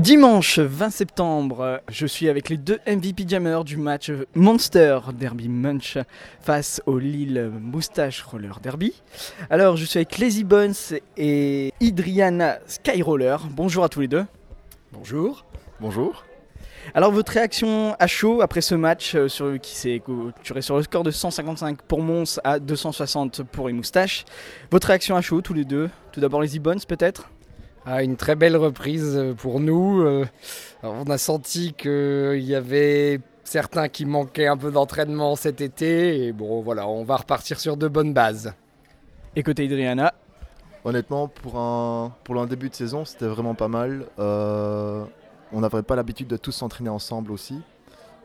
Dimanche 20 septembre, je suis avec les deux MVP jammers du match Monster Derby Munch face au Lille Moustache Roller Derby. Alors, je suis avec Lazy Bones et Idriana Skyroller. Bonjour à tous les deux. Bonjour. Bonjour. Alors, votre réaction à chaud après ce match euh, sur, qui s'est clôturé sur le score de 155 pour Mons à 260 pour les Moustaches? Votre réaction à chaud, tous les deux? Tout d'abord, Lazy Bones, peut-être? Ah, une très belle reprise pour nous. Euh, on a senti qu'il y avait certains qui manquaient un peu d'entraînement cet été. Et bon, voilà, on va repartir sur de bonnes bases. Et côté Adriana? Honnêtement, pour un, pour un début de saison, c'était vraiment pas mal. Euh, on n'avait pas l'habitude de tous s'entraîner ensemble aussi.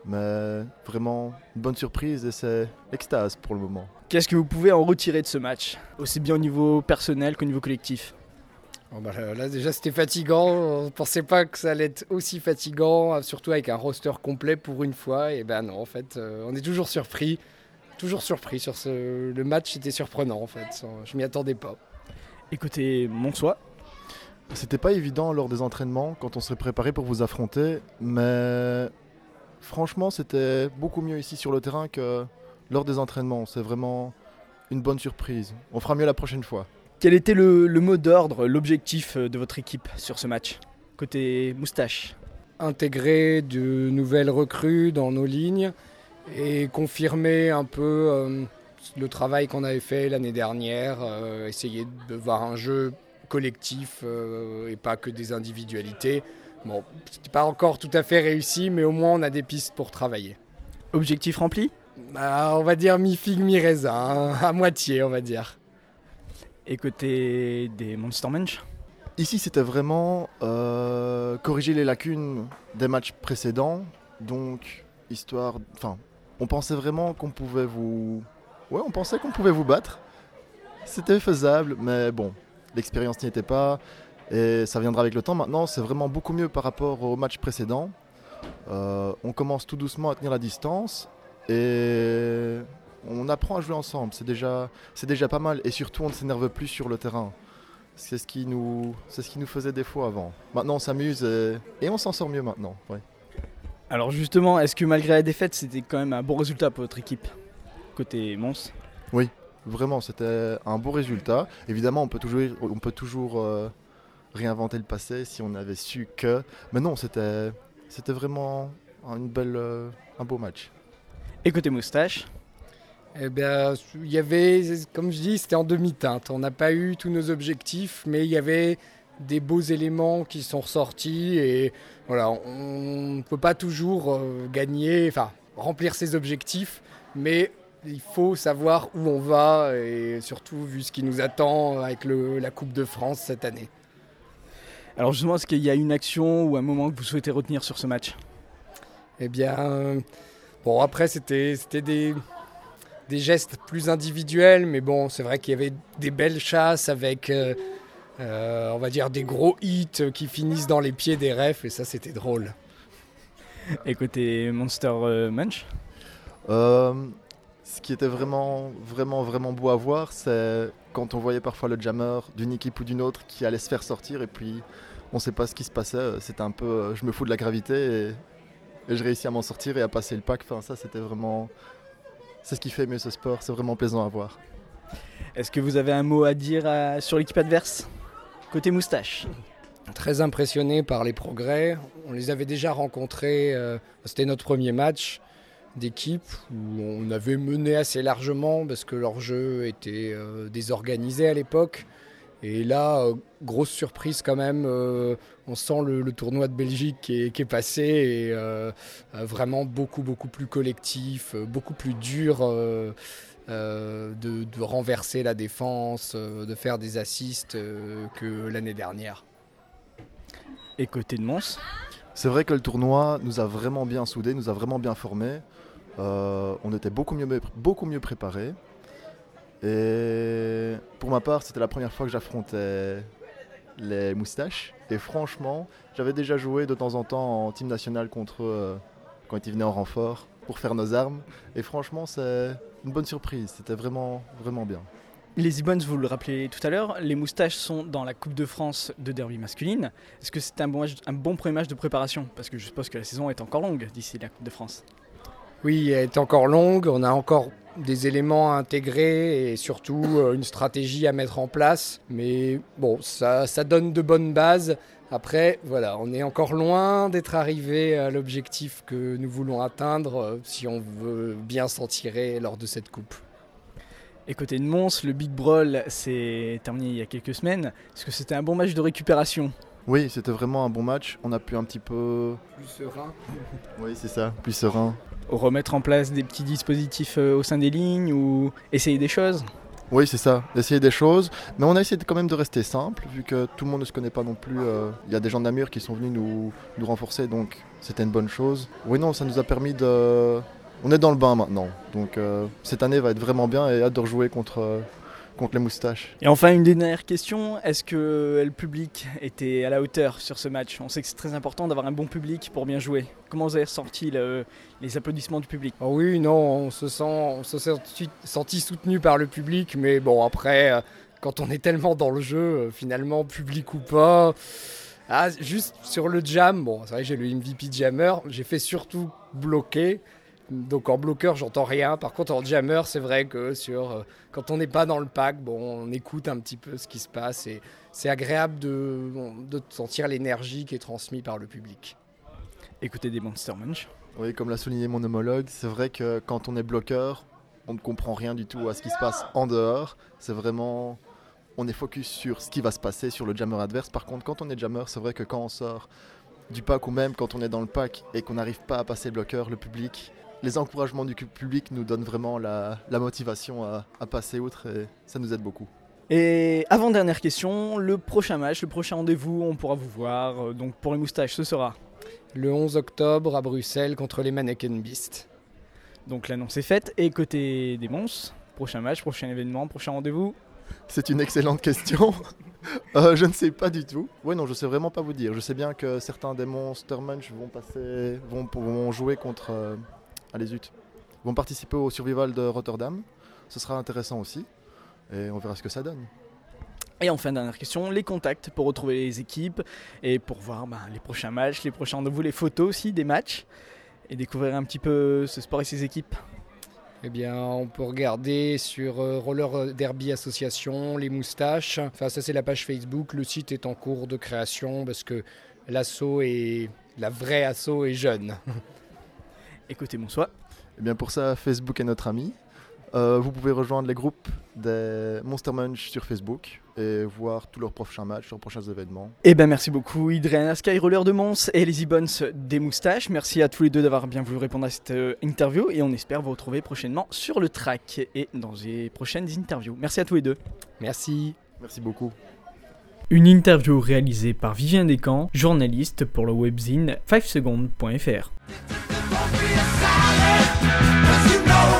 Mais vraiment, une bonne surprise et c'est extase pour le moment. Qu'est-ce que vous pouvez en retirer de ce match Aussi bien au niveau personnel qu'au niveau collectif? Bah, là déjà c'était fatigant, on ne pensait pas que ça allait être aussi fatigant, surtout avec un roster complet pour une fois. Et ben non, en fait, euh, on est toujours surpris, toujours surpris sur ce. Le match était surprenant en fait, je m'y attendais pas. Écoutez, Monsois. C'était pas évident lors des entraînements quand on s'est préparé pour vous affronter, mais franchement c'était beaucoup mieux ici sur le terrain que lors des entraînements. C'est vraiment une bonne surprise. On fera mieux la prochaine fois. Quel était le, mot d'ordre, l'objectif euh, de votre équipe sur ce match Côté moustache? Intégrer de nouvelles recrues dans nos lignes et confirmer un peu euh, le travail qu'on avait fait l'année dernière, euh, essayer de voir un jeu collectif et pas que des individualités. Bon, c'est pas encore tout à fait réussi, mais au moins on a des pistes pour travailler. Objectif rempli? Bah, On va dire mi-figue, mi-raisin, hein, à moitié on va dire. Et des Monster Munch Ici, c'était vraiment euh, corriger les lacunes des matchs précédents. Donc, histoire. Enfin, on pensait vraiment qu'on pouvait vous. Ouais, on pensait qu'on pouvait vous battre. C'était faisable, mais bon, l'expérience n'y était pas. Et ça viendra avec le temps. Maintenant, c'est vraiment beaucoup mieux par rapport au match précédent. Euh, on commence tout doucement à tenir la distance. Et on apprend à jouer ensemble, c'est déjà, c'est déjà pas mal. Et surtout, on ne s'énerve plus sur le terrain. C'est ce, qui nous, c'est ce qui nous faisait défaut avant. Maintenant, on s'amuse et, on s'en sort mieux maintenant. Alors justement, est-ce que malgré la défaite, c'était quand même un bon résultat pour votre équipe côté Mons? Oui, vraiment, c'était un bon résultat. Évidemment, on peut toujours, on peut toujours euh, réinventer le passé si on avait su que. Mais non, c'était, c'était vraiment une belle, euh, un beau match. Et côté moustache? Eh bien, il y avait, comme je dis, c'était en demi-teinte. On n'a pas eu tous nos objectifs, mais il y avait des beaux éléments qui sont ressortis. Et voilà, on ne peut pas toujours euh, gagner, enfin, remplir ses objectifs, mais il faut savoir où on va, et surtout vu ce qui nous attend avec la Coupe de France cette année. Alors justement, est-ce qu'il y a une action ou un moment que vous souhaitez retenir sur ce match? Eh bien, bon, après, c'était des des gestes plus individuels, mais bon, c'est vrai qu'il y avait des belles chasses avec, euh, euh, on va dire, des gros hits qui finissent dans les pieds des refs, et ça, c'était drôle. Et côté Monster euh, Munch Ce qui était vraiment, vraiment, vraiment beau à voir, c'est quand on voyait parfois le jammer d'une équipe ou d'une autre qui allait se faire sortir, et puis on ne sait pas ce qui se passait. C'était un peu, je me fous de la gravité, et, et je réussis à m'en sortir et à passer le pack. Enfin, ça, c'était vraiment c'est ce qui fait mieux ce sport, c'est vraiment plaisant à voir. Est-ce que vous avez un mot à dire sur l'équipe adverse? Côté moustache Très impressionné par les progrès. On les avait déjà rencontrés, euh, c'était notre premier match d'équipe où on avait mené assez largement parce que leur jeu était euh, désorganisé à l'époque. Et là, euh, grosse surprise quand même, euh, on sent le, tournoi de Belgique qui est, passé et euh, vraiment beaucoup beaucoup plus collectif, beaucoup plus dur de, renverser la défense, de faire des assists que l'année dernière. Et côté de Mons? C'est vrai que le tournoi nous a vraiment bien soudés, nous a vraiment bien formés. on était beaucoup mieux, beaucoup mieux préparés. Et pour ma part, c'était la première fois que j'affrontais les moustaches. Et franchement, j'avais déjà joué de temps en temps en team national contre eux quand ils venaient en renfort pour faire nos armes. Et franchement, c'est une bonne surprise. C'était vraiment, vraiment bien. Les Ibons, vous le rappelez tout à l'heure, les moustaches sont dans la Coupe de France de derby masculine. Est-ce que c'est un bon, un bon premier match de préparation? Parce que je suppose que la saison est encore longue d'ici la Coupe de France. Oui, elle est encore longue. On a encore des éléments à intégrer et surtout euh, une stratégie à mettre en place. Mais bon, ça, donne de bonnes bases. Après, voilà, on est encore loin d'être arrivé à l'objectif que nous voulons atteindre euh, si on veut bien s'en tirer lors de cette coupe. Et côté de Mons, le Big Brawl s'est terminé il y a quelques semaines. Est-ce que c'était un bon match de récupération? Oui, c'était vraiment un bon match. On a pu un petit peu. Plus serein. oui, c'est ça, plus serein. Remettre en place des petits dispositifs euh, au sein des lignes ou essayer des choses? Oui, c'est ça, essayer des choses. Mais on a essayé quand même de rester simple, vu que tout le monde ne se connaît pas non plus. Euh, il y a des gens de Namur qui sont venus nous, nous renforcer, donc c'était une bonne chose. Oui, non, ça nous a permis de, on est dans le bain maintenant. Donc euh, cette année va être vraiment bien et hâte de rejouer contre, contre les moustaches. Et enfin, une dernière question. Est-ce que le public était à la hauteur sur ce match? On sait que c'est très important d'avoir un bon public pour bien jouer. Comment vous avez ressenti les applaudissements du public? Oh Oui, non, on se sent, on se senti soutenu par le public, mais bon, après, euh, quand on est tellement dans le jeu, finalement, public ou pas. Ah, juste sur le jam, bon, c'est vrai que j'ai le MVP jammer, j'ai fait surtout bloquer. Donc en bloqueur, j'entends rien. Par contre, en jammer, c'est vrai que sur, euh, quand on n'est pas dans le pack, bon, on écoute un petit peu ce qui se passe et c'est agréable de, de sentir l'énergie qui est transmise par le public. Écoutez des Monster Munch. Oui, comme l'a souligné mon homologue, c'est vrai que quand on est bloqueur, on ne comprend rien du tout à ce qui se passe en dehors. C'est vraiment. On est focus sur ce qui va se passer sur le jammer adverse. Par contre, quand on est jammer, c'est vrai que quand on sort du pack ou même quand on est dans le pack et qu'on n'arrive pas à passer le bloqueur, le public les encouragements du public nous donnent vraiment la, motivation à, passer outre et ça nous aide beaucoup. Et avant-dernière question, le prochain match, le prochain rendez-vous, on pourra vous voir. Donc pour les moustaches, ce sera Le 11 octobre à Bruxelles contre les Mannequin Beast. Donc l'annonce est faite. Et côté des monstres, prochain match, prochain événement, prochain rendez-vous C'est une excellente question. Euh, je ne sais pas du tout. Oui, non, je sais vraiment pas vous dire. Je sais bien que certains des Monster Munch vont passer, vont, vont jouer contre, euh, allez zut, vont participer au survival de Rotterdam. Ce sera intéressant aussi. Et on verra ce que ça donne. Et enfin, dernière question, les contacts pour retrouver les équipes et pour voir ben, les prochains matchs, les prochains rendez-vous, les photos aussi des matchs et découvrir un petit peu ce sport et ses équipes. Eh bien, on peut regarder sur euh, Roller Derby Association, les moustaches. Enfin, ça, c'est la page Facebook. Le site est en cours de création parce que l'assaut est. La vraie assaut est jeune. Écoutez mon soin. Eh bien pour ça, Facebook est notre ami. Euh, vous pouvez rejoindre les groupes des Monster Munch sur Facebook et voir tous leurs prochains matchs, leurs prochains événements. Eh bien merci beaucoup Idriana Skyroller de Mons et les Bones des Moustaches. Merci à tous les deux d'avoir bien voulu répondre à cette euh, interview et on espère vous retrouver prochainement sur le track et dans les prochaines interviews. Merci à tous les deux. Merci. Merci beaucoup. Une interview réalisée par Vivien Descamps, journaliste pour le webzine 5secondes.fr. Don't be silent, cause you know